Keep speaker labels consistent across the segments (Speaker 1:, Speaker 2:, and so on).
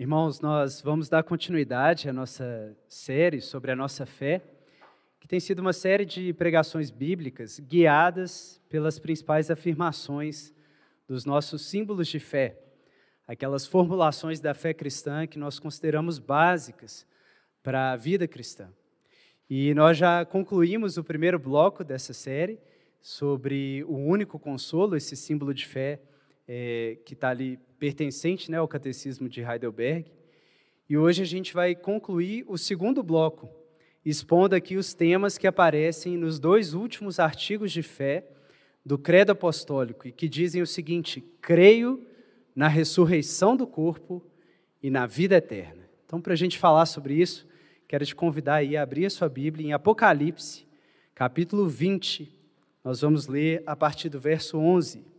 Speaker 1: Irmãos, nós vamos dar continuidade à nossa série sobre a nossa fé, que tem sido uma série de pregações bíblicas guiadas pelas principais afirmações dos nossos símbolos de fé, aquelas formulações da fé cristã que nós consideramos básicas para a vida cristã. E nós já concluímos o primeiro bloco dessa série sobre o único consolo, esse símbolo de fé é, que está ali pertencente né, ao Catecismo de Heidelberg. E hoje a gente vai concluir o segundo bloco, expondo aqui os temas que aparecem nos dois últimos artigos de fé do Credo Apostólico e que dizem o seguinte: creio na ressurreição do corpo e na vida eterna. Então, para a gente falar sobre isso, quero te convidar aí a abrir a sua Bíblia em Apocalipse, capítulo 20. Nós vamos ler a partir do verso 11.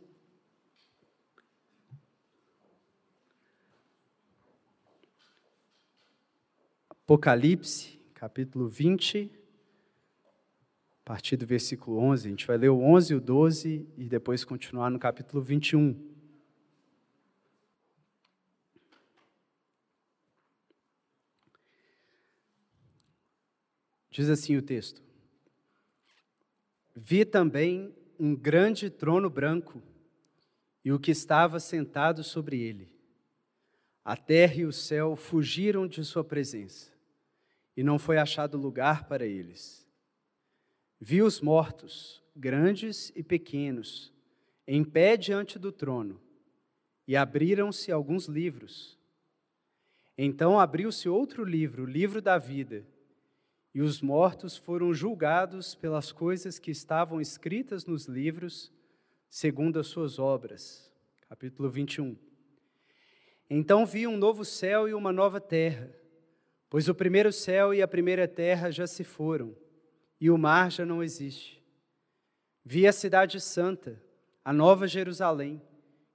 Speaker 1: Apocalipse, capítulo 20, a partir do versículo 11. A gente vai ler o 11 e o 12 e depois continuar no capítulo 21. Diz assim o texto: Vi também um grande trono branco e o que estava sentado sobre ele. A terra e o céu fugiram de sua presença e não foi achado lugar para eles. Vi os mortos, grandes e pequenos, em pé diante do trono, e abriram-se alguns livros. Então abriu-se outro livro, o livro da vida, e os mortos foram julgados pelas coisas que estavam escritas nos livros, segundo as suas obras. Capítulo 21. Então vi um novo céu e uma nova terra Pois o primeiro céu e a primeira terra já se foram, e o mar já não existe. Vi a cidade santa, a nova Jerusalém,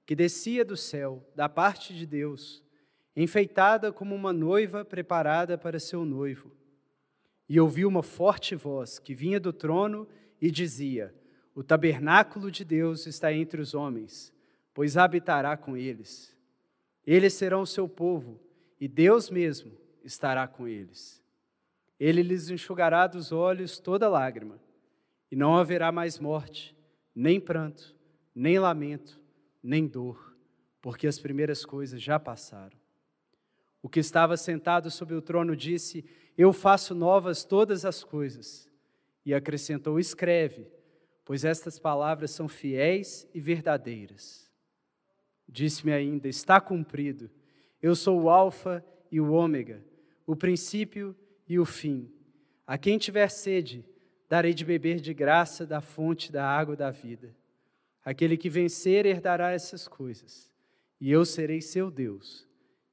Speaker 1: que descia do céu, da parte de Deus, enfeitada como uma noiva preparada para seu noivo. E ouvi uma forte voz que vinha do trono e dizia: O tabernáculo de Deus está entre os homens, pois habitará com eles. Eles serão o seu povo, e Deus mesmo estará com eles. Ele lhes enxugará dos olhos toda lágrima, e não haverá mais morte, nem pranto, nem lamento, nem dor, porque as primeiras coisas já passaram. O que estava sentado sobre o trono disse: Eu faço novas todas as coisas. E acrescentou: Escreve, pois estas palavras são fiéis e verdadeiras. Disse-me ainda: Está cumprido. Eu sou o Alfa e o Ômega o princípio e o fim. A quem tiver sede, darei de beber de graça da fonte da água da vida. Aquele que vencer herdará essas coisas, e eu serei seu Deus,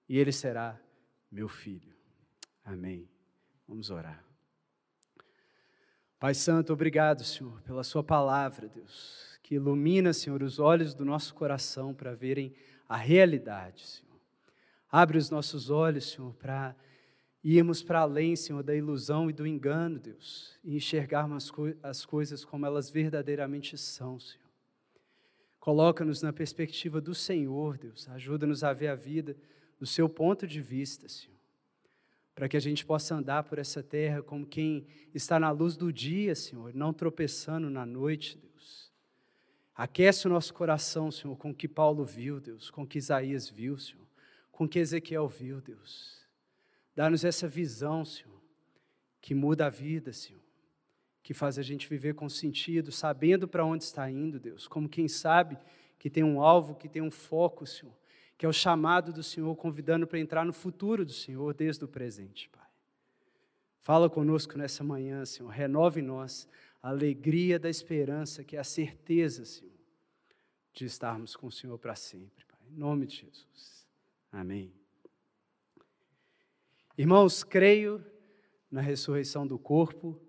Speaker 1: e ele será meu filho. Amém. Vamos orar. Pai Santo, obrigado, Senhor, pela Sua palavra, Deus, que ilumina, Senhor, os olhos do nosso coração para verem a realidade, Senhor. Abre os nossos olhos, Senhor, para e irmos para além, Senhor, da ilusão e do engano, Deus, e enxergarmos as, co as coisas como elas verdadeiramente são, Senhor. Coloca-nos na perspectiva do Senhor, Deus, ajuda-nos a ver a vida do seu ponto de vista, Senhor, para que a gente possa andar por essa terra como quem está na luz do dia, Senhor, não tropeçando na noite, Deus. Aquece o nosso coração, Senhor, com o que Paulo viu, Deus, com o que Isaías viu, Senhor, com o que Ezequiel viu, Deus. Dá-nos essa visão, Senhor, que muda a vida, Senhor, que faz a gente viver com sentido, sabendo para onde está indo, Deus, como quem sabe que tem um alvo, que tem um foco, Senhor, que é o chamado do Senhor, convidando para entrar no futuro do Senhor desde o presente, Pai. Fala conosco nessa manhã, Senhor, renove em nós a alegria da esperança, que é a certeza, Senhor, de estarmos com o Senhor para sempre, Pai. Em nome de Jesus. Amém. Irmãos, creio na ressurreição do corpo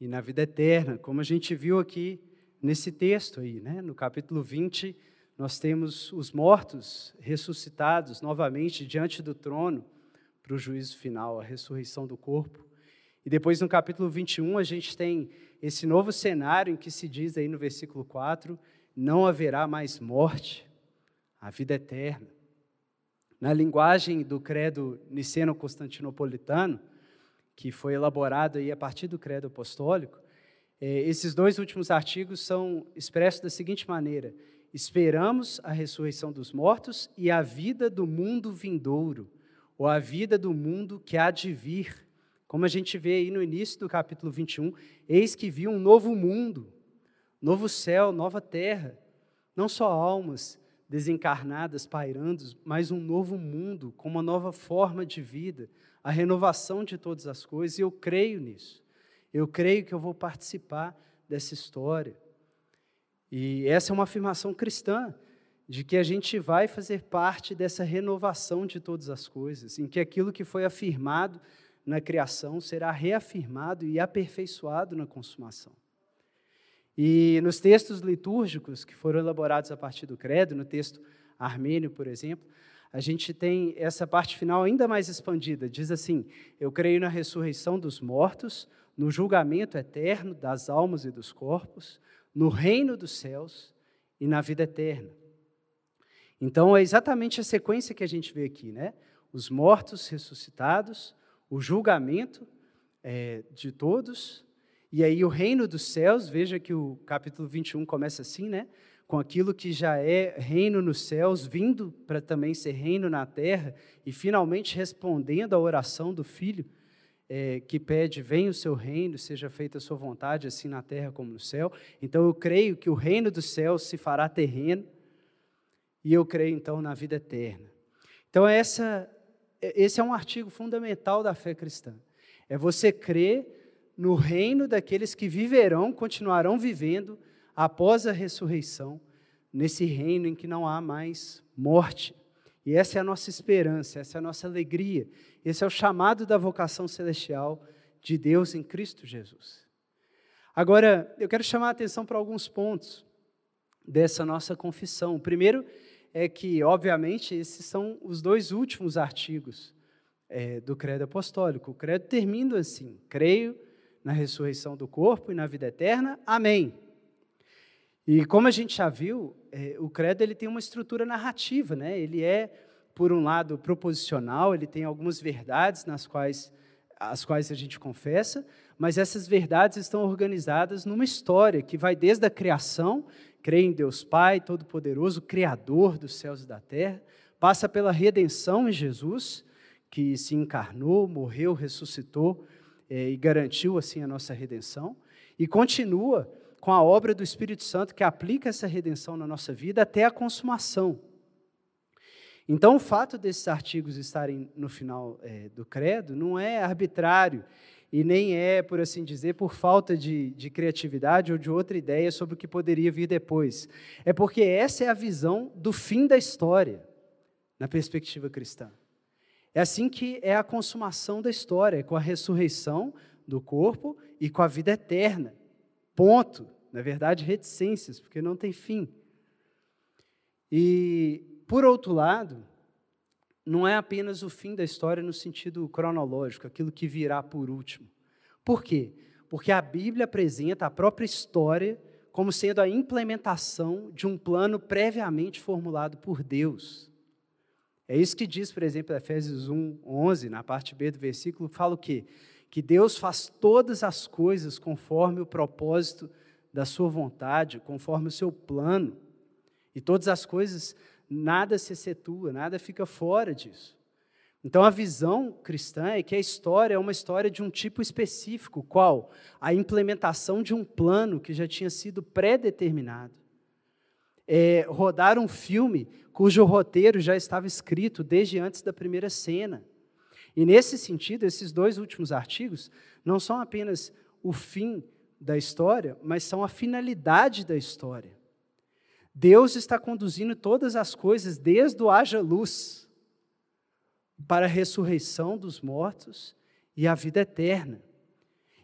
Speaker 1: e na vida eterna, como a gente viu aqui nesse texto aí, né? No capítulo 20, nós temos os mortos ressuscitados novamente diante do trono para o juízo final, a ressurreição do corpo. E depois no capítulo 21 a gente tem esse novo cenário em que se diz aí no versículo 4, não haverá mais morte, a vida eterna. Na linguagem do credo niceno-constantinopolitano, que foi elaborado aí a partir do credo apostólico, é, esses dois últimos artigos são expressos da seguinte maneira: esperamos a ressurreição dos mortos e a vida do mundo vindouro, ou a vida do mundo que há de vir. Como a gente vê aí no início do capítulo 21, eis que vi um novo mundo, novo céu, nova terra, não só almas desencarnadas pairando, mas um novo mundo, com uma nova forma de vida, a renovação de todas as coisas, e eu creio nisso. Eu creio que eu vou participar dessa história. E essa é uma afirmação cristã, de que a gente vai fazer parte dessa renovação de todas as coisas, em que aquilo que foi afirmado na criação será reafirmado e aperfeiçoado na consumação. E nos textos litúrgicos que foram elaborados a partir do credo, no texto armênio, por exemplo, a gente tem essa parte final ainda mais expandida. Diz assim: Eu creio na ressurreição dos mortos, no julgamento eterno das almas e dos corpos, no reino dos céus e na vida eterna. Então é exatamente a sequência que a gente vê aqui, né? Os mortos ressuscitados, o julgamento é, de todos, e aí o reino dos céus, veja que o capítulo 21 começa assim, né? Com aquilo que já é reino nos céus, vindo para também ser reino na terra, e finalmente respondendo à oração do filho é, que pede: Venha o seu reino, seja feita a sua vontade, assim na terra como no céu. Então eu creio que o reino dos céus se fará terreno, e eu creio então na vida eterna. Então essa, esse é um artigo fundamental da fé cristã. É você crer no reino daqueles que viverão, continuarão vivendo após a ressurreição, nesse reino em que não há mais morte. E essa é a nossa esperança, essa é a nossa alegria, esse é o chamado da vocação celestial de Deus em Cristo Jesus. Agora, eu quero chamar a atenção para alguns pontos dessa nossa confissão. O primeiro é que, obviamente, esses são os dois últimos artigos é, do credo apostólico. O credo termina assim: creio na ressurreição do corpo e na vida eterna. Amém. E como a gente já viu, é, o credo ele tem uma estrutura narrativa, né? Ele é, por um lado, proposicional, ele tem algumas verdades nas quais as quais a gente confessa, mas essas verdades estão organizadas numa história que vai desde a criação, crê em Deus Pai Todo-Poderoso, Criador dos céus e da terra, passa pela redenção em Jesus, que se encarnou, morreu, ressuscitou é, e garantiu assim a nossa redenção, e continua com a obra do Espírito Santo que aplica essa redenção na nossa vida até a consumação. Então, o fato desses artigos estarem no final é, do credo não é arbitrário e nem é, por assim dizer, por falta de, de criatividade ou de outra ideia sobre o que poderia vir depois. É porque essa é a visão do fim da história, na perspectiva cristã. É assim que é a consumação da história, com a ressurreição do corpo e com a vida eterna. Ponto. Na verdade, reticências, porque não tem fim. E, por outro lado, não é apenas o fim da história no sentido cronológico, aquilo que virá por último. Por quê? Porque a Bíblia apresenta a própria história como sendo a implementação de um plano previamente formulado por Deus. É isso que diz, por exemplo, Efésios 1, 11, na parte B do versículo, fala o quê? que Deus faz todas as coisas conforme o propósito da sua vontade, conforme o seu plano. E todas as coisas, nada se excetua, nada fica fora disso. Então a visão cristã é que a história é uma história de um tipo específico, qual? A implementação de um plano que já tinha sido pré-determinado. É, rodar um filme cujo roteiro já estava escrito desde antes da primeira cena. E nesse sentido, esses dois últimos artigos não são apenas o fim da história, mas são a finalidade da história. Deus está conduzindo todas as coisas desde o haja luz para a ressurreição dos mortos e a vida eterna.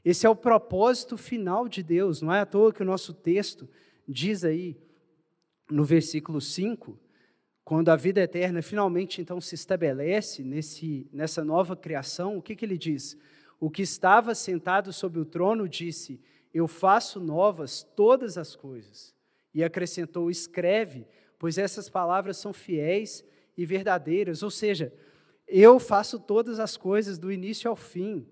Speaker 1: Esse é o propósito final de Deus, não é à toa que o nosso texto diz aí no versículo 5 quando a vida eterna finalmente então se estabelece nesse, nessa nova criação, o que, que ele diz? O que estava sentado sobre o trono disse: Eu faço novas todas as coisas. E acrescentou: Escreve, pois essas palavras são fiéis e verdadeiras, ou seja, eu faço todas as coisas do início ao fim.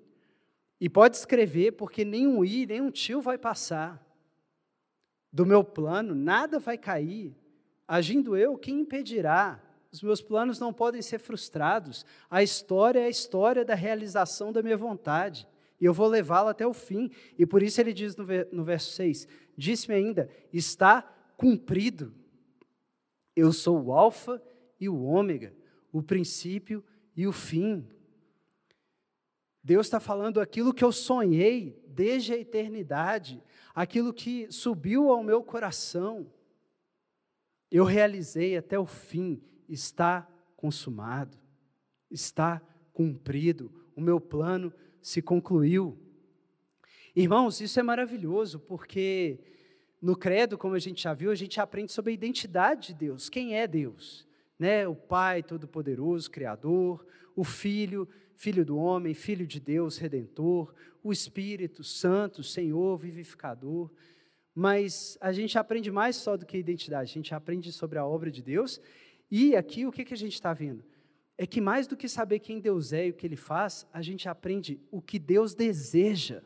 Speaker 1: E pode escrever, porque nenhum i, nenhum tio vai passar. Do meu plano, nada vai cair. Agindo eu, quem impedirá? Os meus planos não podem ser frustrados. A história é a história da realização da minha vontade. E eu vou levá-la até o fim. E por isso ele diz no verso 6: Disse-me ainda, está cumprido. Eu sou o Alfa e o Ômega, o princípio e o fim. Deus está falando aquilo que eu sonhei desde a eternidade, aquilo que subiu ao meu coração. Eu realizei até o fim, está consumado, está cumprido, o meu plano se concluiu. Irmãos, isso é maravilhoso, porque no credo, como a gente já viu, a gente aprende sobre a identidade de Deus. Quem é Deus? Né? O Pai Todo-Poderoso, Criador, o Filho, Filho do homem, Filho de Deus, Redentor, o Espírito Santo, Senhor, Vivificador. Mas a gente aprende mais só do que a identidade, a gente aprende sobre a obra de Deus. E aqui o que, que a gente está vendo? É que mais do que saber quem Deus é e o que Ele faz, a gente aprende o que Deus deseja.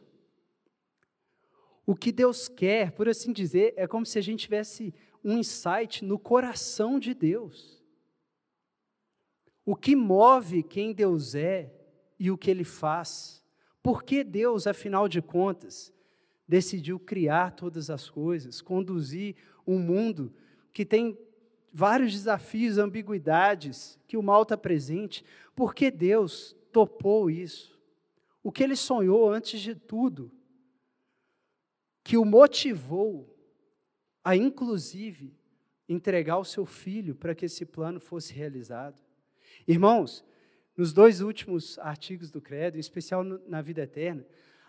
Speaker 1: O que Deus quer, por assim dizer, é como se a gente tivesse um insight no coração de Deus. O que move quem Deus é e o que ele faz. Por que Deus, afinal de contas, decidiu criar todas as coisas, conduzir um mundo que tem vários desafios, ambiguidades, que o mal está presente? Por que Deus topou isso? O que ele sonhou antes de tudo? que o motivou a, inclusive, entregar o seu filho para que esse plano fosse realizado. Irmãos, nos dois últimos artigos do Credo, em especial na vida eterna,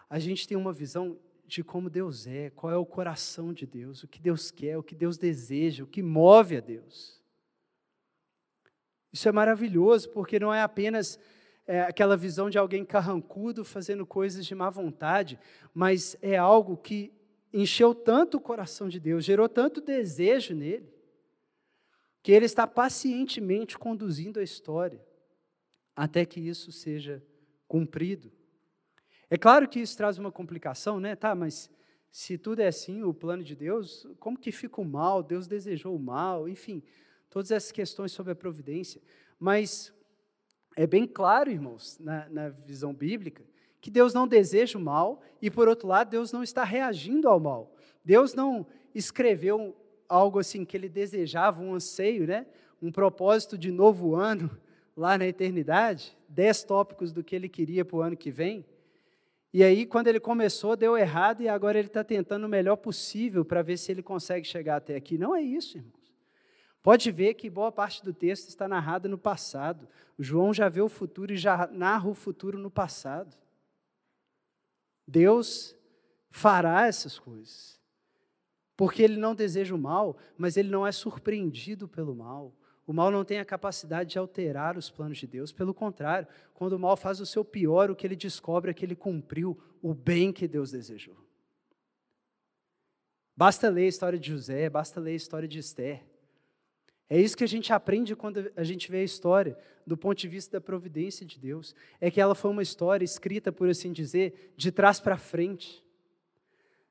Speaker 1: a gente tem uma visão de como Deus é, qual é o coração de Deus, o que Deus quer, o que Deus deseja, o que move a Deus. Isso é maravilhoso, porque não é apenas é, aquela visão de alguém carrancudo fazendo coisas de má vontade, mas é algo que encheu tanto o coração de Deus, gerou tanto desejo nele, que ele está pacientemente conduzindo a história até que isso seja cumprido. É claro que isso traz uma complicação, né? Tá, mas se tudo é assim, o plano de Deus, como que fica o mal? Deus desejou o mal, enfim, todas essas questões sobre a providência. Mas é bem claro, irmãos, na, na visão bíblica, que Deus não deseja o mal e, por outro lado, Deus não está reagindo ao mal. Deus não escreveu algo assim que ele desejava, um anseio, né? um propósito de novo ano lá na eternidade, dez tópicos do que ele queria para o ano que vem. E aí, quando ele começou, deu errado e agora ele está tentando o melhor possível para ver se ele consegue chegar até aqui. Não é isso, irmãos. Pode ver que boa parte do texto está narrada no passado. O João já vê o futuro e já narra o futuro no passado. Deus fará essas coisas. Porque ele não deseja o mal, mas ele não é surpreendido pelo mal. O mal não tem a capacidade de alterar os planos de Deus. Pelo contrário, quando o mal faz o seu pior, o que ele descobre é que ele cumpriu o bem que Deus desejou. Basta ler a história de José, basta ler a história de Esther. É isso que a gente aprende quando a gente vê a história do ponto de vista da providência de Deus. É que ela foi uma história escrita, por assim dizer, de trás para frente.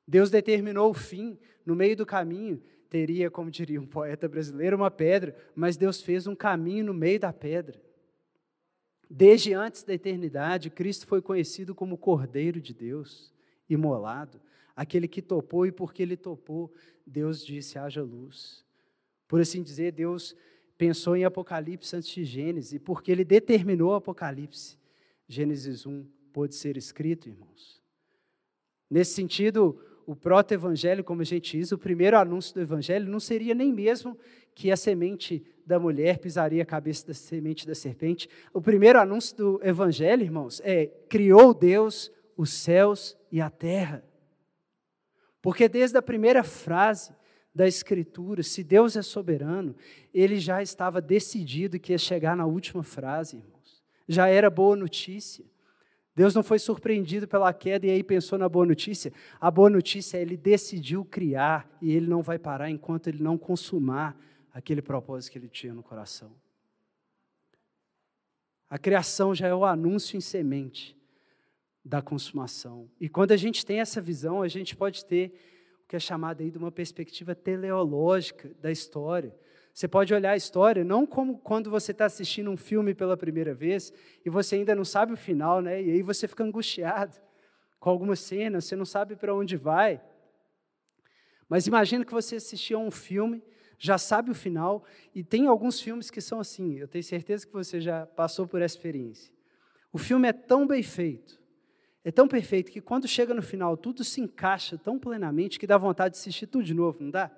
Speaker 1: Deus determinou o fim, no meio do caminho teria, como diria um poeta brasileiro, uma pedra, mas Deus fez um caminho no meio da pedra. Desde antes da eternidade, Cristo foi conhecido como Cordeiro de Deus, imolado, aquele que topou, e porque ele topou, Deus disse: haja luz. Por assim dizer, Deus pensou em Apocalipse antes de Gênesis, e porque ele determinou Apocalipse, Gênesis 1 pôde ser escrito, irmãos. Nesse sentido, o proto-evangelho, como a gente diz, o primeiro anúncio do evangelho não seria nem mesmo que a semente da mulher pisaria a cabeça da semente da serpente. O primeiro anúncio do evangelho, irmãos, é: criou Deus os céus e a terra. Porque desde a primeira frase, da Escritura, se Deus é soberano, ele já estava decidido que ia chegar na última frase, irmãos. Já era boa notícia. Deus não foi surpreendido pela queda e aí pensou na boa notícia. A boa notícia é ele decidiu criar e ele não vai parar enquanto ele não consumar aquele propósito que ele tinha no coração. A criação já é o anúncio em semente da consumação. E quando a gente tem essa visão, a gente pode ter o que é chamado aí de uma perspectiva teleológica da história. Você pode olhar a história não como quando você está assistindo um filme pela primeira vez e você ainda não sabe o final, né? E aí você fica angustiado com algumas cenas, você não sabe para onde vai. Mas imagina que você assistiu a um filme, já sabe o final, e tem alguns filmes que são assim, eu tenho certeza que você já passou por essa experiência. O filme é tão bem feito, é tão perfeito que quando chega no final, tudo se encaixa tão plenamente que dá vontade de assistir tudo de novo, não dá?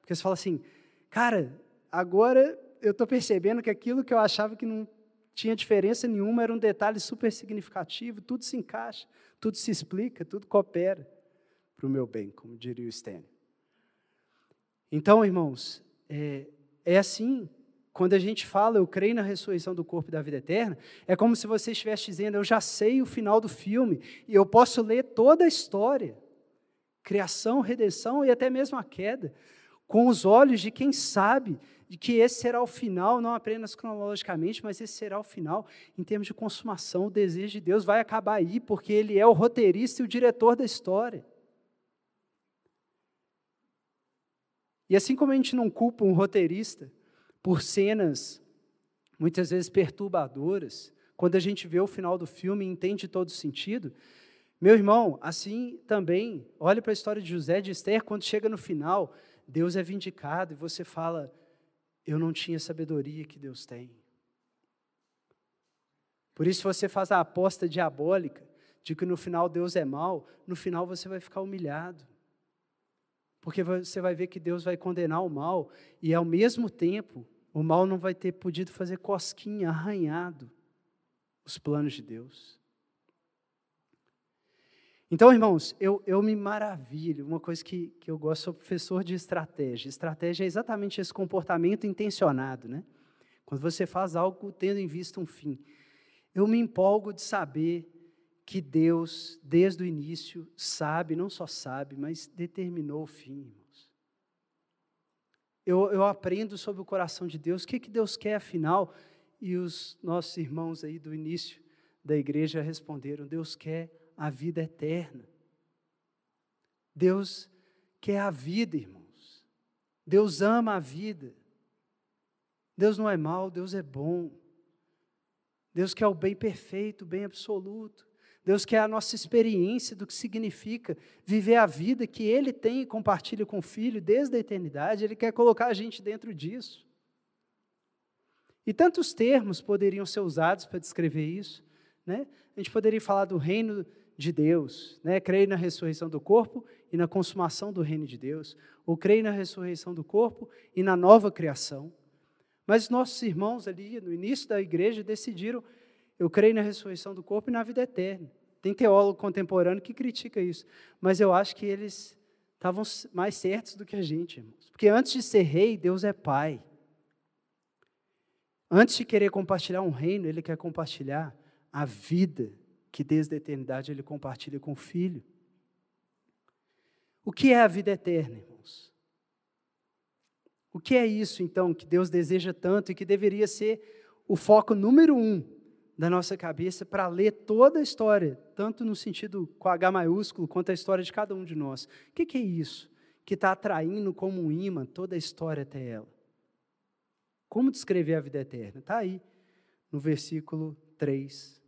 Speaker 1: Porque você fala assim, cara, agora eu estou percebendo que aquilo que eu achava que não tinha diferença nenhuma era um detalhe super significativo, tudo se encaixa, tudo se explica, tudo coopera para o meu bem, como diria o Stênio. Então, irmãos, é, é assim quando a gente fala, eu creio na ressurreição do corpo e da vida eterna, é como se você estivesse dizendo, eu já sei o final do filme e eu posso ler toda a história, criação, redenção e até mesmo a queda, com os olhos de quem sabe de que esse será o final, não apenas cronologicamente, mas esse será o final em termos de consumação. O desejo de Deus vai acabar aí, porque Ele é o roteirista e o diretor da história. E assim como a gente não culpa um roteirista, por cenas muitas vezes perturbadoras, quando a gente vê o final do filme e entende todo o sentido, meu irmão, assim também, olhe para a história de José de Esther, quando chega no final, Deus é vindicado e você fala: Eu não tinha sabedoria que Deus tem. Por isso, você faz a aposta diabólica de que no final Deus é mal, no final você vai ficar humilhado. Porque você vai ver que Deus vai condenar o mal e, ao mesmo tempo, o mal não vai ter podido fazer cosquinha, arranhado os planos de Deus. Então, irmãos, eu, eu me maravilho. Uma coisa que, que eu gosto, sou professor de estratégia. Estratégia é exatamente esse comportamento intencionado, né? Quando você faz algo tendo em vista um fim. Eu me empolgo de saber que Deus, desde o início, sabe, não só sabe, mas determinou o fim eu, eu aprendo sobre o coração de Deus, o que, que Deus quer afinal, e os nossos irmãos aí do início da igreja responderam: Deus quer a vida eterna. Deus quer a vida, irmãos. Deus ama a vida. Deus não é mau, Deus é bom. Deus quer o bem perfeito, o bem absoluto. Deus quer a nossa experiência do que significa viver a vida que Ele tem e compartilha com o Filho desde a eternidade. Ele quer colocar a gente dentro disso. E tantos termos poderiam ser usados para descrever isso. Né? A gente poderia falar do reino de Deus, né? creio na ressurreição do corpo e na consumação do reino de Deus, ou creio na ressurreição do corpo e na nova criação. Mas nossos irmãos ali no início da igreja decidiram eu creio na ressurreição do corpo e na vida eterna. Tem teólogo contemporâneo que critica isso, mas eu acho que eles estavam mais certos do que a gente, irmãos. Porque antes de ser rei, Deus é pai. Antes de querer compartilhar um reino, ele quer compartilhar a vida que desde a eternidade ele compartilha com o filho. O que é a vida eterna, irmãos? O que é isso, então, que Deus deseja tanto e que deveria ser o foco número um da nossa cabeça para ler toda a história, tanto no sentido com H maiúsculo, quanto a história de cada um de nós. O que, é isso que está atraindo como um imã toda a história até ela? Como descrever a vida eterna? Está aí, no versículo 3.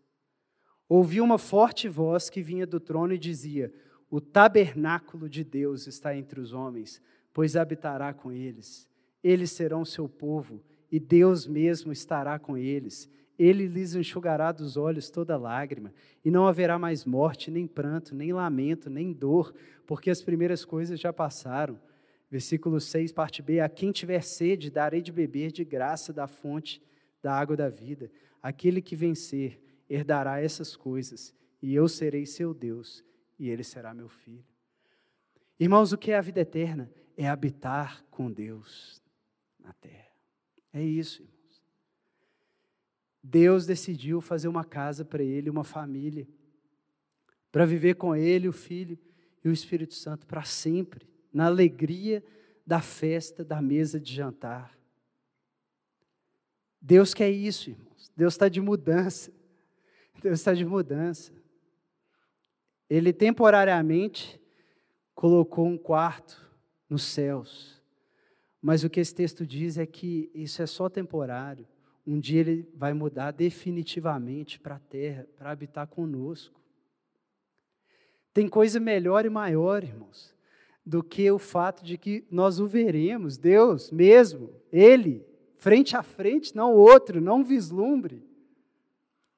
Speaker 1: Ouvi uma forte voz que vinha do trono e dizia: O tabernáculo de Deus está entre os homens, pois habitará com eles. Eles serão seu povo, e Deus mesmo estará com eles ele lhes enxugará dos olhos toda lágrima, e não haverá mais morte, nem pranto, nem lamento, nem dor, porque as primeiras coisas já passaram. Versículo 6, parte B: A quem tiver sede, darei de beber de graça da fonte da água da vida. Aquele que vencer herdará essas coisas, e eu serei seu Deus, e ele será meu filho. Irmãos, o que é a vida eterna? É habitar com Deus na terra. É isso, irmão. Deus decidiu fazer uma casa para ele, uma família, para viver com ele, o Filho e o Espírito Santo para sempre, na alegria da festa, da mesa de jantar. Deus quer isso, irmãos. irmãos. Deus está de mudança. Deus está de mudança. Ele temporariamente colocou um quarto nos céus. Mas o que esse texto diz é que isso é só temporário. Um dia ele vai mudar definitivamente para a terra, para habitar conosco. Tem coisa melhor e maior, irmãos, do que o fato de que nós o veremos, Deus mesmo, Ele, frente a frente, não outro, não vislumbre.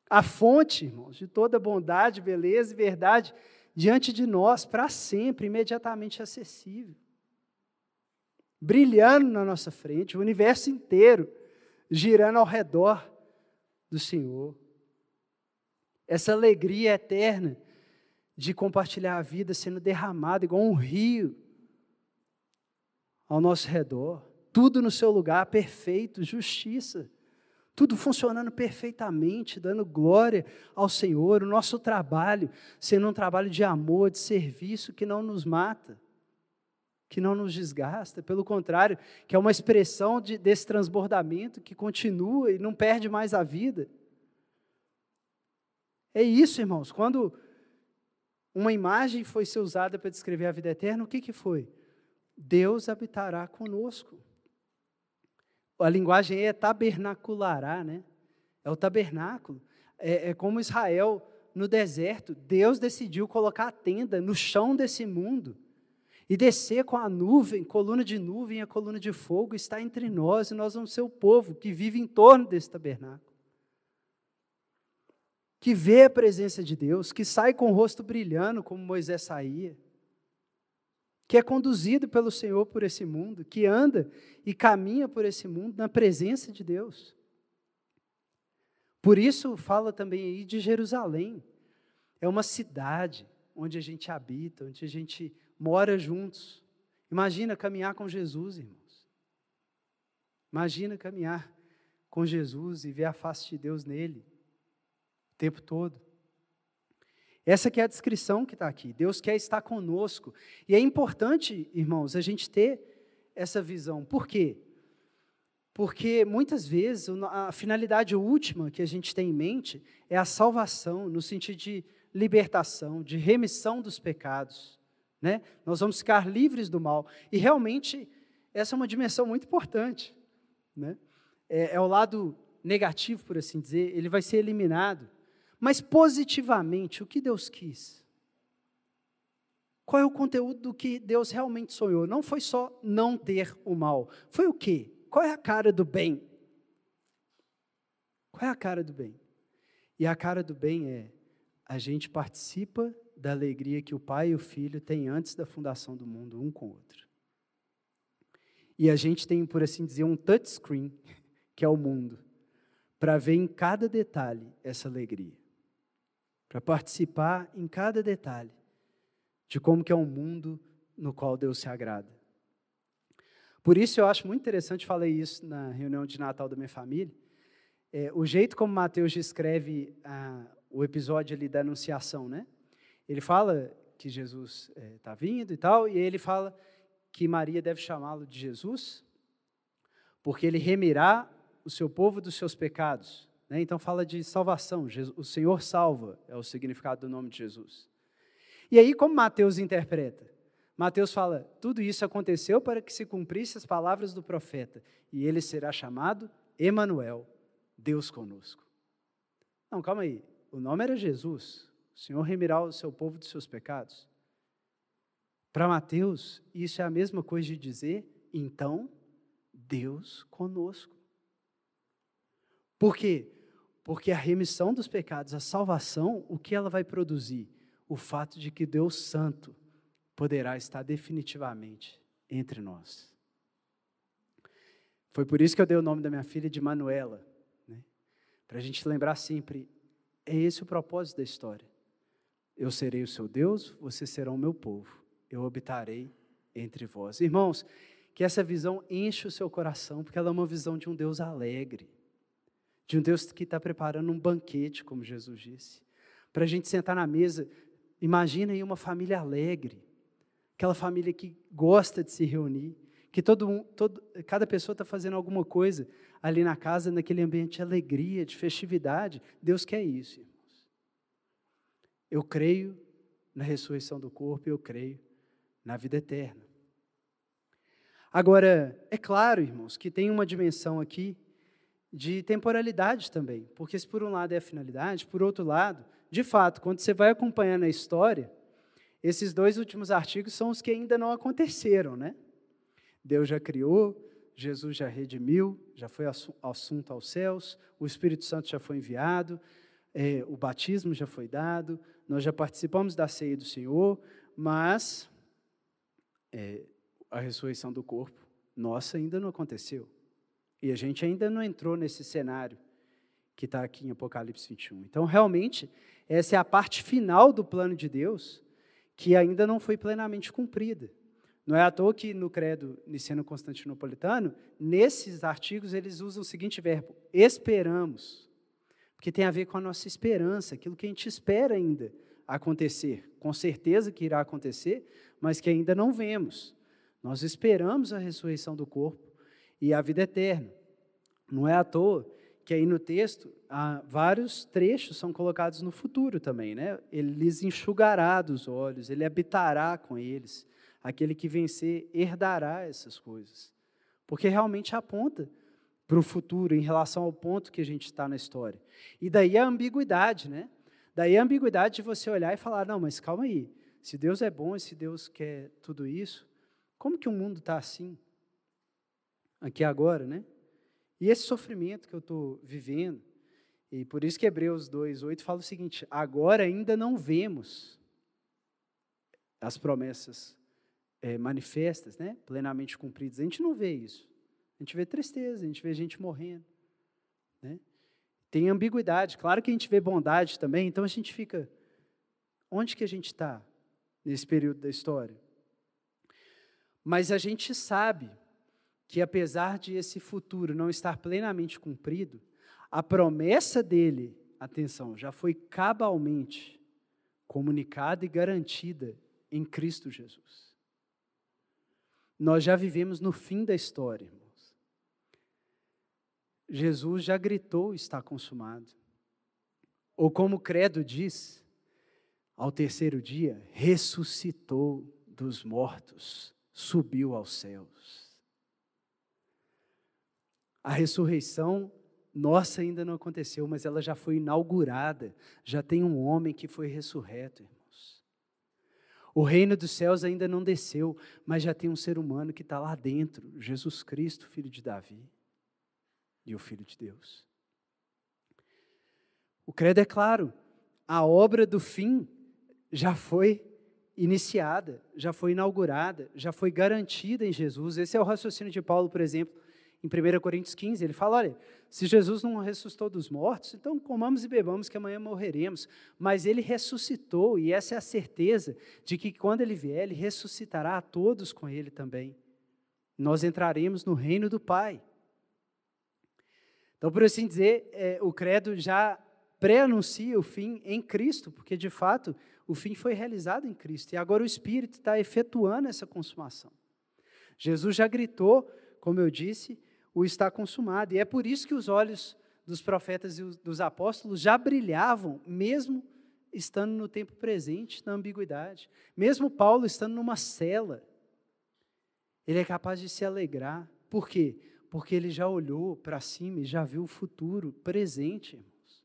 Speaker 1: A fonte, irmãos, de toda bondade, beleza e verdade diante de nós para sempre, imediatamente acessível. Brilhando na nossa frente, o universo inteiro girando ao redor do Senhor. Essa alegria eterna de compartilhar a vida sendo derramada igual um rio ao nosso redor. Tudo no seu lugar, perfeito, justiça. Tudo funcionando perfeitamente, dando glória ao Senhor. O nosso trabalho sendo um trabalho de amor, de serviço que não nos mata, que não nos desgasta. Pelo contrário, que é uma expressão de, desse transbordamento que continua e não perde mais a vida. É isso, irmãos. Quando uma imagem foi ser usada para descrever a vida eterna, o que, que foi? Deus habitará conosco. A linguagem é tabernaculará, né? É o tabernáculo. É, é como Israel no deserto. Deus decidiu colocar a tenda no chão desse mundo e descer com a nuvem, coluna de nuvem a coluna de fogo, está entre nós, e nós vamos ser o povo que vive em torno desse tabernáculo que vê a presença de Deus, que sai com o rosto brilhando, como Moisés saía, que é conduzido pelo Senhor por esse mundo, que anda e caminha por esse mundo na presença de Deus. Por isso fala também aí de Jerusalém. É uma cidade onde a gente habita, onde a gente mora juntos. Imagina caminhar com Jesus, irmãos. Imagina caminhar com Jesus e ver a face de Deus nele tempo todo. Essa que é a descrição que está aqui. Deus quer estar conosco. E é importante, irmãos, a gente ter essa visão. Por quê? Porque muitas vezes a finalidade última que a gente tem em mente é a salvação, no sentido de libertação, de remissão dos pecados. Né? Nós vamos ficar livres do mal. E realmente, essa é uma dimensão muito importante. Né? É, é o lado negativo, por assim dizer, ele vai ser eliminado. Mas positivamente, o que Deus quis? Qual é o conteúdo do que Deus realmente sonhou? Não foi só não ter o mal. Foi o quê? Qual é a cara do bem? Qual é a cara do bem? E a cara do bem é a gente participa da alegria que o pai e o filho têm antes da fundação do mundo, um com o outro. E a gente tem, por assim dizer, um touchscreen, que é o mundo, para ver em cada detalhe essa alegria para participar em cada detalhe de como que é um mundo no qual Deus se agrada. Por isso eu acho muito interessante, falei isso na reunião de Natal da minha família, é, o jeito como Mateus descreve ah, o episódio ali da anunciação, né? Ele fala que Jesus está é, tá vindo e tal, e ele fala que Maria deve chamá-lo de Jesus, porque ele remirá o seu povo dos seus pecados. Né? Então fala de salvação, o Senhor salva, é o significado do nome de Jesus. E aí, como Mateus interpreta? Mateus fala: tudo isso aconteceu para que se cumprisse as palavras do profeta, e ele será chamado Emanuel, Deus conosco. Não, calma aí. O nome era Jesus. O Senhor remirá o seu povo dos seus pecados. Para Mateus, isso é a mesma coisa de dizer, então, Deus conosco. Por quê? Porque a remissão dos pecados, a salvação, o que ela vai produzir? O fato de que Deus Santo poderá estar definitivamente entre nós. Foi por isso que eu dei o nome da minha filha de Manuela, né? para a gente lembrar sempre, é esse o propósito da história. Eu serei o seu Deus, vocês serão o meu povo, eu habitarei entre vós. Irmãos, que essa visão enche o seu coração, porque ela é uma visão de um Deus alegre de um Deus que está preparando um banquete, como Jesus disse, para a gente sentar na mesa. Imagina aí uma família alegre, aquela família que gosta de se reunir, que todo, todo cada pessoa está fazendo alguma coisa ali na casa, naquele ambiente de alegria, de festividade. Deus quer isso, irmãos. Eu creio na ressurreição do corpo, eu creio na vida eterna. Agora, é claro, irmãos, que tem uma dimensão aqui de temporalidade também, porque se por um lado é a finalidade, por outro lado, de fato, quando você vai acompanhando a história, esses dois últimos artigos são os que ainda não aconteceram, né? Deus já criou, Jesus já redimiu, já foi assunto aos céus, o Espírito Santo já foi enviado, é, o batismo já foi dado, nós já participamos da ceia do Senhor, mas é, a ressurreição do corpo, nossa, ainda não aconteceu. E a gente ainda não entrou nesse cenário que está aqui em Apocalipse 21. Então, realmente, essa é a parte final do plano de Deus que ainda não foi plenamente cumprida. Não é à toa que no credo niceno-constantinopolitano, nesses artigos, eles usam o seguinte verbo: esperamos. Porque tem a ver com a nossa esperança, aquilo que a gente espera ainda acontecer. Com certeza que irá acontecer, mas que ainda não vemos. Nós esperamos a ressurreição do corpo e a vida eterna. Não é à toa que aí no texto vários trechos são colocados no futuro também, né? Ele lhes enxugará dos olhos, ele habitará com eles. Aquele que vencer herdará essas coisas. Porque realmente aponta para o futuro em relação ao ponto que a gente está na história. E daí a ambiguidade, né? Daí a ambiguidade de você olhar e falar: não, mas calma aí, se Deus é bom e se Deus quer tudo isso, como que o mundo está assim? Aqui agora, né? E esse sofrimento que eu estou vivendo, e por isso que Hebreus 2,8 fala o seguinte: agora ainda não vemos as promessas é, manifestas, né? plenamente cumpridas. A gente não vê isso. A gente vê tristeza, a gente vê gente morrendo. Né? Tem ambiguidade. Claro que a gente vê bondade também, então a gente fica. Onde que a gente está nesse período da história? Mas a gente sabe que apesar de esse futuro não estar plenamente cumprido, a promessa dele, atenção, já foi cabalmente comunicada e garantida em Cristo Jesus. Nós já vivemos no fim da história, irmãos. Jesus já gritou: está consumado. Ou como o credo diz, ao terceiro dia, ressuscitou dos mortos, subiu aos céus. A ressurreição nossa ainda não aconteceu, mas ela já foi inaugurada. Já tem um homem que foi ressurreto, irmãos. O reino dos céus ainda não desceu, mas já tem um ser humano que está lá dentro, Jesus Cristo, filho de Davi e o Filho de Deus. O credo é claro, a obra do fim já foi iniciada, já foi inaugurada, já foi garantida em Jesus. Esse é o raciocínio de Paulo, por exemplo, em 1 Coríntios 15, ele fala: olha, se Jesus não ressuscitou dos mortos, então comamos e bebamos que amanhã morreremos. Mas ele ressuscitou, e essa é a certeza de que quando ele vier, ele ressuscitará a todos com ele também. Nós entraremos no reino do Pai. Então, por assim dizer, é, o credo já pré-anuncia o fim em Cristo, porque de fato o fim foi realizado em Cristo, e agora o Espírito está efetuando essa consumação. Jesus já gritou, como eu disse, o está consumado. E é por isso que os olhos dos profetas e dos apóstolos já brilhavam, mesmo estando no tempo presente, na ambiguidade. Mesmo Paulo estando numa cela, ele é capaz de se alegrar. Por quê? Porque ele já olhou para cima e já viu o futuro presente, irmãos.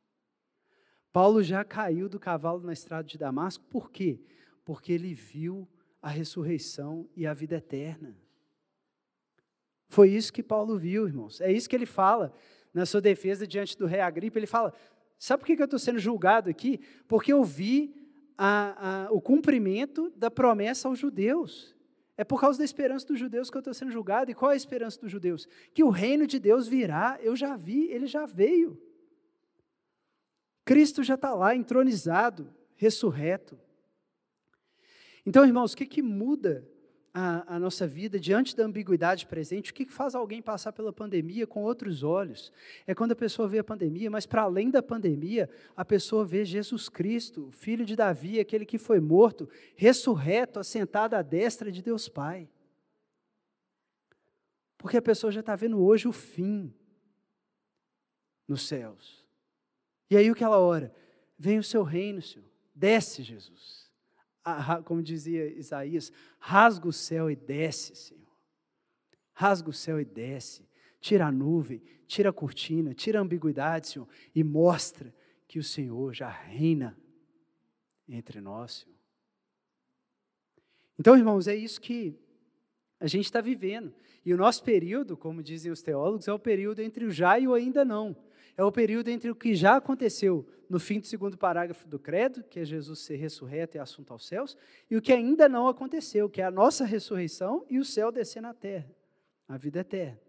Speaker 1: Paulo já caiu do cavalo na estrada de Damasco, por quê? Porque ele viu a ressurreição e a vida eterna. Foi isso que Paulo viu, irmãos. É isso que ele fala na sua defesa diante do rei Agripa. Ele fala: sabe por que eu estou sendo julgado aqui? Porque eu vi a, a, o cumprimento da promessa aos judeus. É por causa da esperança dos judeus que eu estou sendo julgado. E qual é a esperança dos judeus? Que o reino de Deus virá. Eu já vi, ele já veio. Cristo já está lá, entronizado, ressurreto. Então, irmãos, o que, que muda a, a, nossa vida diante da ambiguidade presente, o que faz alguém passar pela pandemia com outros olhos? É quando a pessoa vê a pandemia, mas para além da pandemia, a pessoa vê Jesus Cristo, filho de Davi, aquele que foi morto, ressurreto, assentado à destra de Deus Pai. Porque a pessoa já está vendo hoje o fim. nos céus. E aí o que ela ora? Vem o seu reino, Senhor. Desce, Jesus. Como dizia Isaías, rasga o céu e desce, Senhor. Rasga o céu e desce. Tira a nuvem, tira a cortina, tira a ambiguidade, Senhor, e mostra que o Senhor já reina entre nós, Senhor. Então, irmãos, é isso que a gente está vivendo. E o nosso período, como dizem os teólogos, é o período entre o já e o ainda não. É o período entre o que já aconteceu no fim do segundo parágrafo do credo, que é Jesus ser ressurreto e assunto aos céus, e o que ainda não aconteceu, que é a nossa ressurreição e o céu descer na terra, a vida eterna.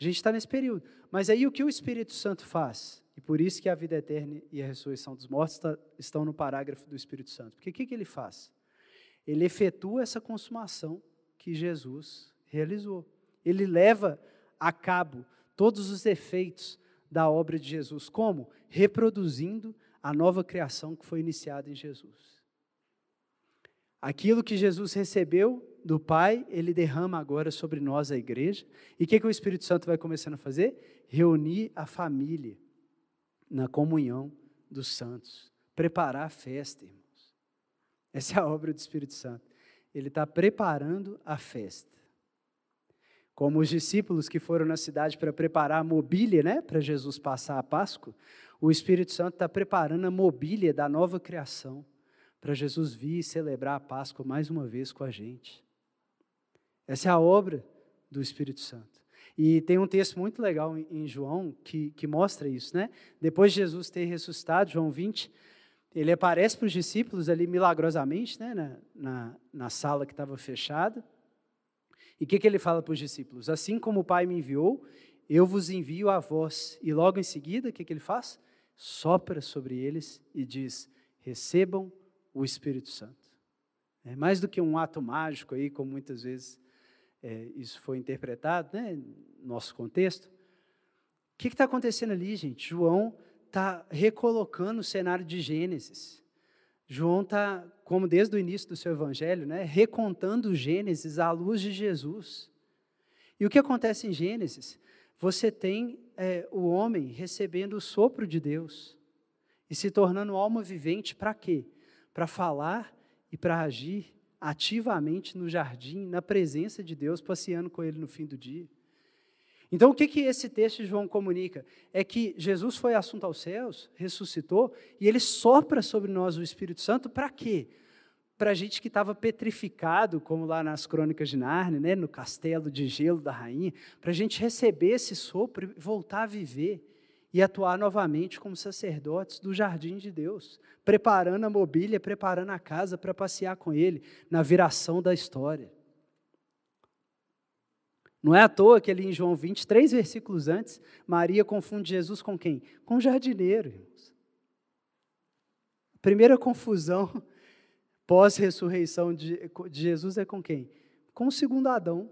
Speaker 1: A gente está nesse período. Mas aí o que o Espírito Santo faz? E por isso que a vida eterna e a ressurreição dos mortos tá, estão no parágrafo do Espírito Santo. Porque o que, que ele faz? Ele efetua essa consumação que Jesus realizou. Ele leva a cabo todos os efeitos da obra de Jesus. Como? Reproduzindo a nova criação que foi iniciada em Jesus. Aquilo que Jesus recebeu do Pai, ele derrama agora sobre nós, a igreja. E o que, que o Espírito Santo vai começando a fazer? Reunir a família na comunhão dos santos. Preparar a festa, irmãos. Essa é a obra do Espírito Santo ele está preparando a festa. Como os discípulos que foram na cidade para preparar a mobília, né, para Jesus passar a Páscoa, o Espírito Santo está preparando a mobília da nova criação, para Jesus vir celebrar a Páscoa mais uma vez com a gente. Essa é a obra do Espírito Santo. E tem um texto muito legal em João que, que mostra isso, né? Depois de Jesus ter ressuscitado, João 20, ele aparece para os discípulos ali milagrosamente, né, na, na, na sala que estava fechada. E o que, que ele fala para os discípulos? Assim como o Pai me enviou, eu vos envio a vós. E logo em seguida, o que, que ele faz? Sopra sobre eles e diz: recebam o Espírito Santo. É mais do que um ato mágico aí, como muitas vezes é, isso foi interpretado, né, no nosso contexto. O que está acontecendo ali, gente? João está recolocando o cenário de Gênesis. João está, como desde o início do seu evangelho, né, recontando Gênesis à luz de Jesus. E o que acontece em Gênesis? Você tem é, o homem recebendo o sopro de Deus e se tornando alma vivente para quê? Para falar e para agir ativamente no jardim, na presença de Deus, passeando com ele no fim do dia. Então, o que, que esse texto de João comunica? É que Jesus foi assunto aos céus, ressuscitou, e ele sopra sobre nós o Espírito Santo para quê? Para a gente que estava petrificado, como lá nas crônicas de Narnia, né, no castelo de gelo da rainha, para a gente receber esse sopro e voltar a viver e atuar novamente como sacerdotes do jardim de Deus, preparando a mobília, preparando a casa para passear com Ele na viração da história. Não é à toa que ali em João 20, três versículos antes, Maria confunde Jesus com quem? Com o jardineiro, irmãos. A primeira confusão pós-ressurreição de, de Jesus é com quem? Com o segundo Adão.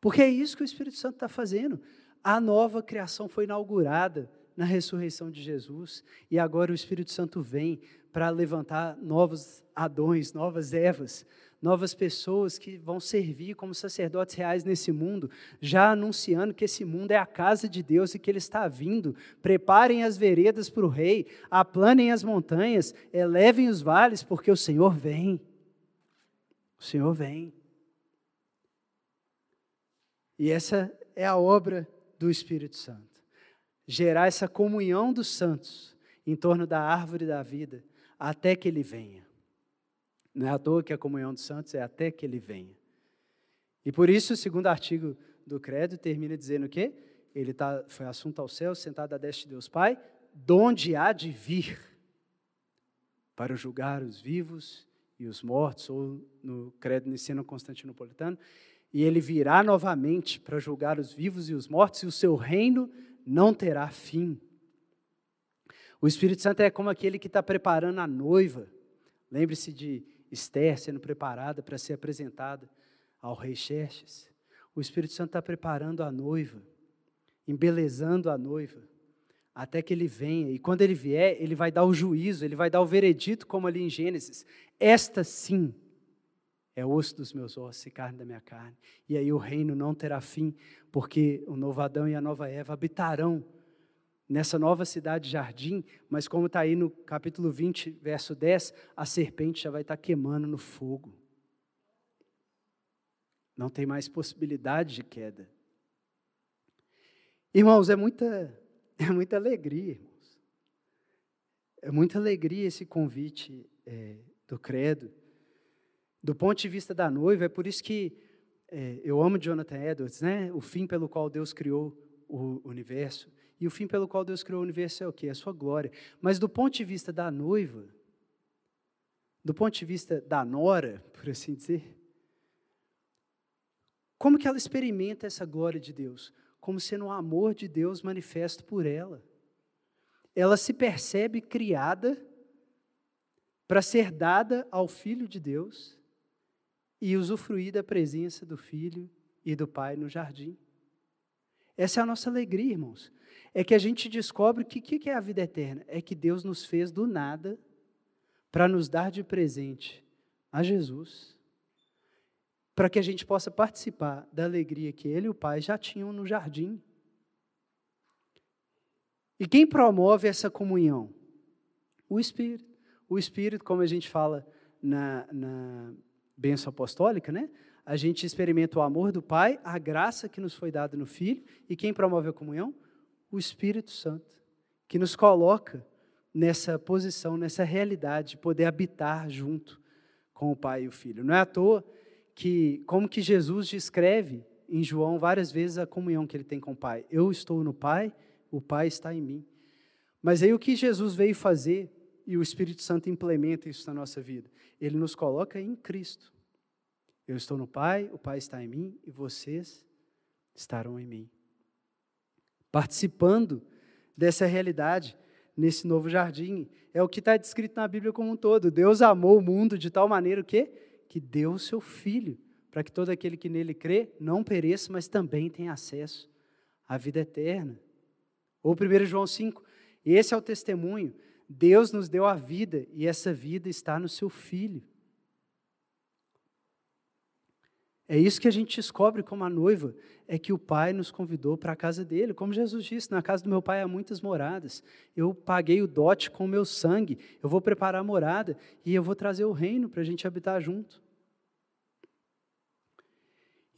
Speaker 1: Porque é isso que o Espírito Santo está fazendo. A nova criação foi inaugurada na ressurreição de Jesus e agora o Espírito Santo vem para levantar novos Adões, novas Evas, novas pessoas que vão servir como sacerdotes reais nesse mundo, já anunciando que esse mundo é a casa de Deus e que Ele está vindo. Preparem as veredas para o Rei, aplanem as montanhas, elevem os vales, porque o Senhor vem. O Senhor vem. E essa é a obra do Espírito Santo gerar essa comunhão dos santos em torno da árvore da vida, até que Ele venha. Não é à toa que a comunhão dos santos é até que ele venha. E por isso, o segundo artigo do credo termina dizendo o quê? Ele tá, foi assunto ao céu, sentado à destra de Deus Pai, donde há de vir para julgar os vivos e os mortos, ou no credo ensino constantinopolitano, e ele virá novamente para julgar os vivos e os mortos, e o seu reino não terá fim. O Espírito Santo é como aquele que está preparando a noiva. Lembre-se de Esther sendo preparada para ser apresentada ao rei Xerxes. O Espírito Santo está preparando a noiva, embelezando a noiva, até que ele venha. E quando ele vier, ele vai dar o juízo, ele vai dar o veredito, como ali em Gênesis. Esta sim é osso dos meus ossos e carne da minha carne. E aí o reino não terá fim, porque o novo Adão e a nova Eva habitarão nessa nova cidade jardim, mas como está aí no capítulo 20, verso 10, a serpente já vai estar tá queimando no fogo. Não tem mais possibilidade de queda. Irmãos, é muita, é muita alegria, irmãos. É muita alegria esse convite é, do credo. Do ponto de vista da noiva, é por isso que é, eu amo Jonathan Edwards, né? O fim pelo qual Deus criou o universo. E o fim pelo qual Deus criou o universo é o quê? É a sua glória. Mas do ponto de vista da noiva, do ponto de vista da nora, por assim dizer, como que ela experimenta essa glória de Deus? Como sendo o amor de Deus manifesto por ela. Ela se percebe criada para ser dada ao Filho de Deus e usufruir da presença do Filho e do Pai no jardim. Essa é a nossa alegria, irmãos. É que a gente descobre o que, que é a vida eterna? É que Deus nos fez do nada para nos dar de presente a Jesus, para que a gente possa participar da alegria que Ele e o Pai já tinham no jardim. E quem promove essa comunhão? O Espírito. O Espírito, como a gente fala na, na bênção apostólica, né? a gente experimenta o amor do Pai, a graça que nos foi dada no Filho, e quem promove a comunhão? O Espírito Santo, que nos coloca nessa posição, nessa realidade de poder habitar junto com o Pai e o Filho. Não é à toa que, como que Jesus descreve em João várias vezes a comunhão que ele tem com o Pai. Eu estou no Pai, o Pai está em mim. Mas aí o que Jesus veio fazer, e o Espírito Santo implementa isso na nossa vida? Ele nos coloca em Cristo. Eu estou no Pai, o Pai está em mim e vocês estarão em mim. Participando dessa realidade nesse novo jardim. É o que está descrito na Bíblia como um todo. Deus amou o mundo de tal maneira que, que deu o seu Filho, para que todo aquele que nele crê não pereça, mas também tenha acesso à vida eterna. Ou 1 João 5, esse é o testemunho. Deus nos deu a vida e essa vida está no seu Filho. É isso que a gente descobre como a noiva, é que o pai nos convidou para a casa dele. Como Jesus disse, na casa do meu pai há muitas moradas. Eu paguei o dote com o meu sangue. Eu vou preparar a morada e eu vou trazer o reino para a gente habitar junto.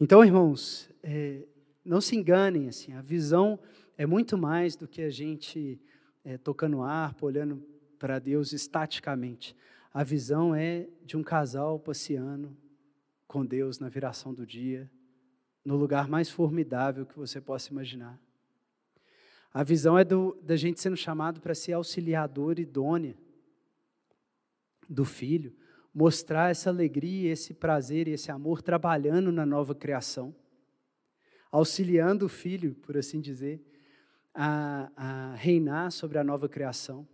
Speaker 1: Então, irmãos, é, não se enganem, assim, a visão é muito mais do que a gente é, tocando harpa, olhando para Deus estaticamente. A visão é de um casal passeando com Deus na viração do dia, no lugar mais formidável que você possa imaginar. A visão é do, da gente sendo chamado para ser auxiliador idônea do filho, mostrar essa alegria, esse prazer e esse amor trabalhando na nova criação, auxiliando o filho, por assim dizer, a, a reinar sobre a nova criação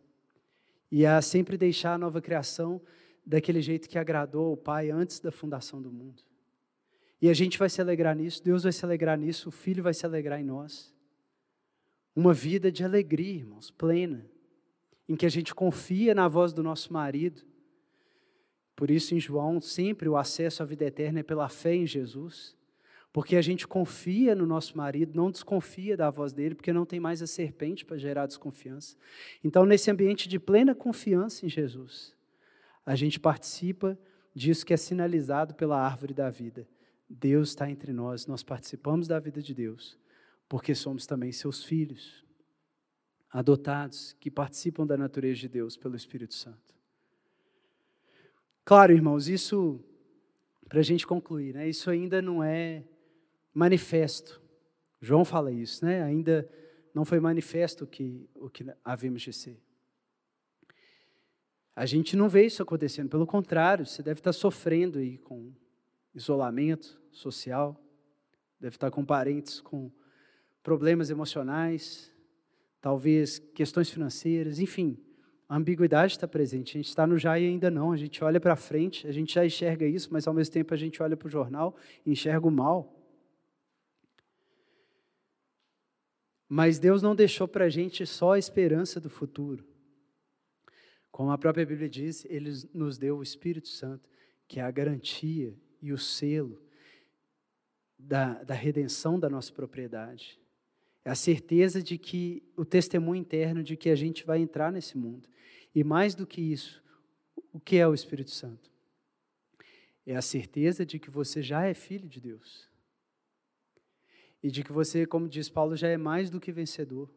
Speaker 1: e a sempre deixar a nova criação daquele jeito que agradou ao Pai antes da fundação do mundo. E a gente vai se alegrar nisso, Deus vai se alegrar nisso, o Filho vai se alegrar em nós. Uma vida de alegria, irmãos, plena, em que a gente confia na voz do nosso marido. Por isso, em João, sempre o acesso à vida eterna é pela fé em Jesus. Porque a gente confia no nosso marido, não desconfia da voz dele, porque não tem mais a serpente para gerar desconfiança. Então, nesse ambiente de plena confiança em Jesus, a gente participa disso que é sinalizado pela árvore da vida. Deus está entre nós, nós participamos da vida de Deus, porque somos também seus filhos, adotados, que participam da natureza de Deus pelo Espírito Santo. Claro, irmãos, isso, para a gente concluir, né, isso ainda não é manifesto. João fala isso, né? ainda não foi manifesto o que, o que havemos de ser. A gente não vê isso acontecendo, pelo contrário, você deve estar sofrendo aí com isolamento social, deve estar com parentes com problemas emocionais, talvez questões financeiras, enfim, a ambiguidade está presente. A gente está no já e ainda não. A gente olha para frente, a gente já enxerga isso, mas ao mesmo tempo a gente olha para o jornal e enxerga o mal. Mas Deus não deixou para a gente só a esperança do futuro. Como a própria Bíblia diz, Ele nos deu o Espírito Santo, que é a garantia e o selo da, da redenção da nossa propriedade. É a certeza de que o testemunho interno de que a gente vai entrar nesse mundo. E mais do que isso, o que é o Espírito Santo? É a certeza de que você já é filho de Deus. E de que você, como diz Paulo, já é mais do que vencedor.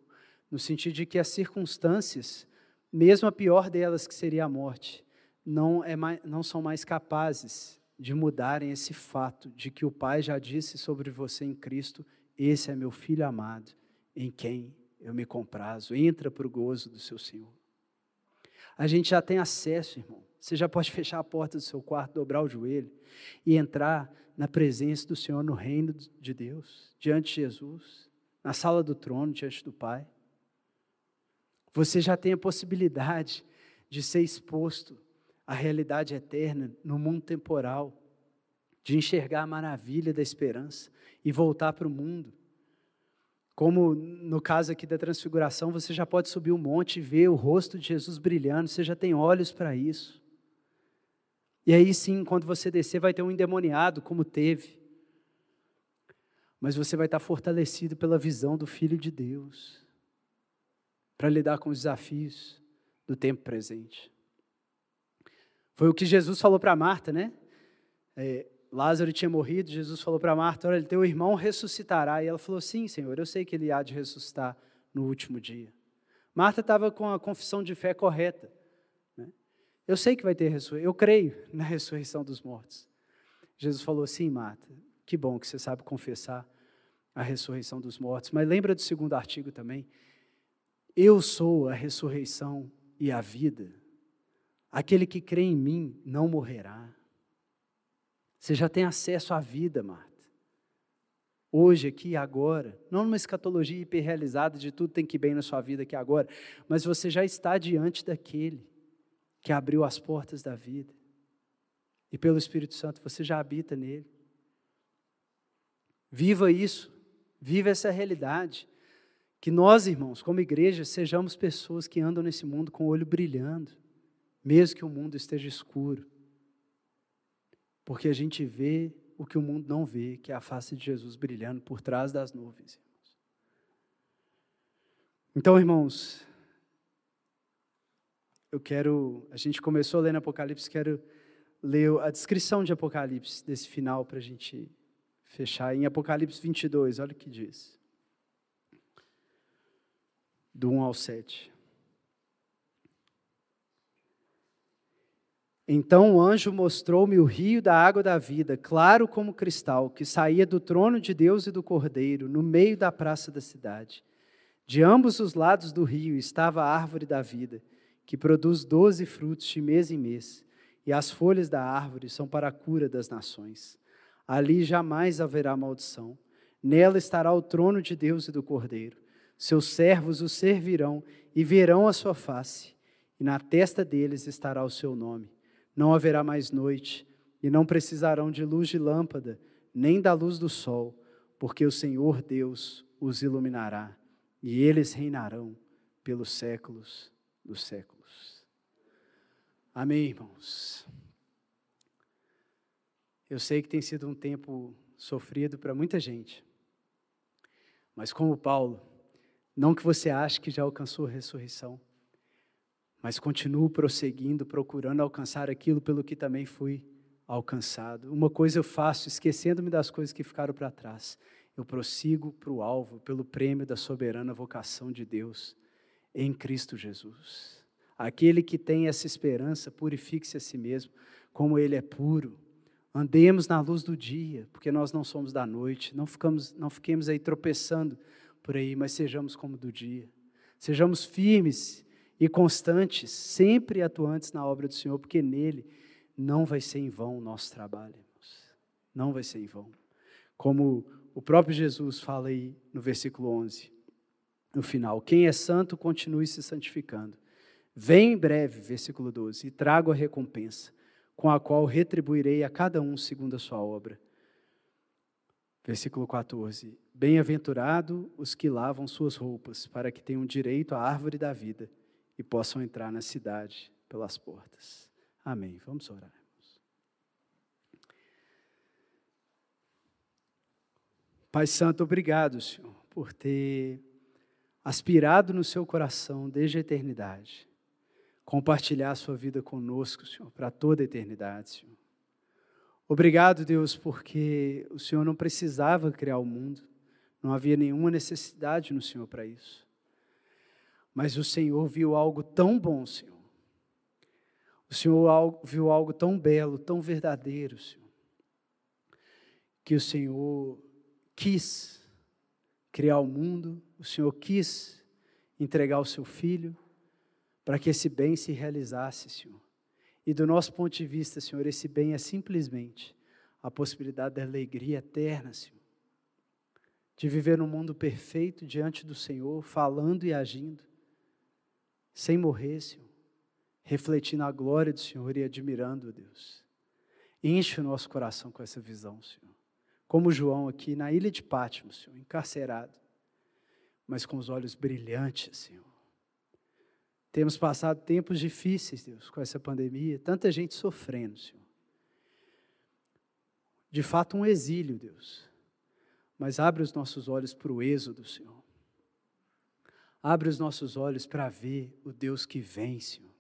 Speaker 1: No sentido de que as circunstâncias, mesmo a pior delas, que seria a morte, não, é mais, não são mais capazes de mudarem esse fato de que o Pai já disse sobre você em Cristo: Esse é meu filho amado, em quem eu me comprazo. Entra para o gozo do seu Senhor. A gente já tem acesso, irmão. Você já pode fechar a porta do seu quarto, dobrar o joelho e entrar na presença do Senhor no reino de Deus, diante de Jesus, na sala do trono, diante do Pai. Você já tem a possibilidade de ser exposto à realidade eterna no mundo temporal, de enxergar a maravilha da esperança e voltar para o mundo como no caso aqui da transfiguração, você já pode subir um monte e ver o rosto de Jesus brilhando, você já tem olhos para isso. E aí sim, quando você descer, vai ter um endemoniado, como teve. Mas você vai estar fortalecido pela visão do Filho de Deus, para lidar com os desafios do tempo presente. Foi o que Jesus falou para Marta, né? É, Lázaro tinha morrido, Jesus falou para Marta: Olha, teu irmão ressuscitará. E ela falou: Sim, Senhor, eu sei que ele há de ressuscitar no último dia. Marta estava com a confissão de fé correta. Né? Eu sei que vai ter ressurreição, eu creio na ressurreição dos mortos. Jesus falou: Sim, Marta, que bom que você sabe confessar a ressurreição dos mortos. Mas lembra do segundo artigo também? Eu sou a ressurreição e a vida. Aquele que crê em mim não morrerá. Você já tem acesso à vida, Marta. Hoje, aqui, agora. Não numa escatologia hiperrealizada de tudo tem que ir bem na sua vida aqui agora, mas você já está diante daquele que abriu as portas da vida. E pelo Espírito Santo você já habita nele. Viva isso, viva essa realidade. Que nós, irmãos, como igreja, sejamos pessoas que andam nesse mundo com o olho brilhando, mesmo que o mundo esteja escuro. Porque a gente vê o que o mundo não vê, que é a face de Jesus brilhando por trás das nuvens. Então, irmãos, eu quero. A gente começou lendo Apocalipse, quero ler a descrição de Apocalipse, desse final, para a gente fechar. Em Apocalipse 22, olha o que diz. Do 1 ao 7. Então o anjo mostrou-me o rio da água da vida, claro como cristal, que saía do trono de Deus e do Cordeiro, no meio da praça da cidade. De ambos os lados do rio estava a árvore da vida, que produz doze frutos de mês em mês, e as folhas da árvore são para a cura das nações. Ali jamais haverá maldição. Nela estará o trono de Deus e do Cordeiro. Seus servos o servirão e verão a sua face, e na testa deles estará o seu nome não haverá mais noite, e não precisarão de luz de lâmpada, nem da luz do sol, porque o Senhor Deus os iluminará, e eles reinarão pelos séculos dos séculos. Amém, irmãos. Eu sei que tem sido um tempo sofrido para muita gente, mas como Paulo, não que você ache que já alcançou a ressurreição, mas continuo prosseguindo, procurando alcançar aquilo pelo que também fui alcançado. Uma coisa eu faço, esquecendo-me das coisas que ficaram para trás. Eu prossigo para o alvo, pelo prêmio da soberana vocação de Deus em Cristo Jesus. Aquele que tem essa esperança, purifique-se a si mesmo, como ele é puro. Andemos na luz do dia, porque nós não somos da noite. Não, ficamos, não fiquemos aí tropeçando por aí, mas sejamos como do dia. Sejamos firmes e constantes, sempre atuantes na obra do Senhor, porque nele não vai ser em vão o nosso trabalho, irmãos. Não vai ser em vão. Como o próprio Jesus fala aí no versículo 11, no final: Quem é santo, continue se santificando. Vem em breve, versículo 12, e trago a recompensa, com a qual retribuirei a cada um segundo a sua obra. Versículo 14: Bem-aventurado os que lavam suas roupas, para que tenham direito à árvore da vida e possam entrar na cidade pelas portas. Amém. Vamos orar. Pai Santo, obrigado, Senhor, por ter aspirado no seu coração desde a eternidade, compartilhar a sua vida conosco, Senhor, para toda a eternidade, Senhor. Obrigado, Deus, porque o Senhor não precisava criar o mundo, não havia nenhuma necessidade no Senhor para isso. Mas o Senhor viu algo tão bom, Senhor. O Senhor viu algo tão belo, tão verdadeiro, Senhor, que o Senhor quis criar o mundo, o Senhor quis entregar o seu filho para que esse bem se realizasse, Senhor. E do nosso ponto de vista, Senhor, esse bem é simplesmente a possibilidade da alegria eterna, Senhor. De viver num mundo perfeito diante do Senhor, falando e agindo, sem morrer, Senhor. Refletindo a glória do Senhor e admirando, Deus. Enche o nosso coração com essa visão, Senhor. Como João aqui na ilha de Patmos, Senhor, encarcerado, mas com os olhos brilhantes, Senhor temos passado tempos difíceis, Deus, com essa pandemia, tanta gente sofrendo, Senhor. De fato, um exílio, Deus. Mas abre os nossos olhos para o êxodo, Senhor. Abre os nossos olhos para ver o Deus que vem, Senhor.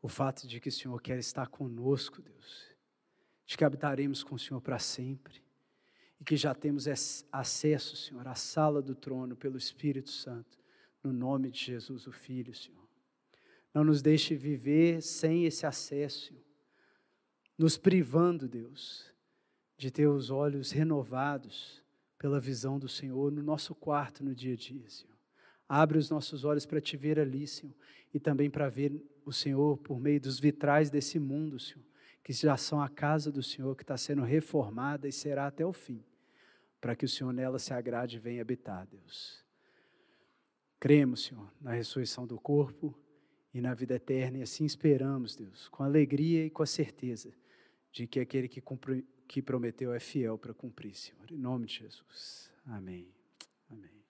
Speaker 1: O fato de que o Senhor quer estar conosco, Deus. De que habitaremos com o Senhor para sempre. E que já temos acesso, Senhor, à sala do trono pelo Espírito Santo. No nome de Jesus, o Filho, Senhor. Não nos deixe viver sem esse acesso, nos privando, Deus, de ter os olhos renovados pela visão do Senhor no nosso quarto no dia a dia, Senhor. Abre os nossos olhos para te ver ali, Senhor, e também para ver o Senhor por meio dos vitrais desse mundo, Senhor, que já são a casa do Senhor que está sendo reformada e será até o fim, para que o Senhor nela se agrade e venha habitar, Deus. Cremos, Senhor, na ressurreição do corpo e na vida eterna, e assim esperamos, Deus, com alegria e com a certeza de que aquele que, cumpri, que prometeu é fiel para cumprir, Senhor. Em nome de Jesus. Amém. Amém.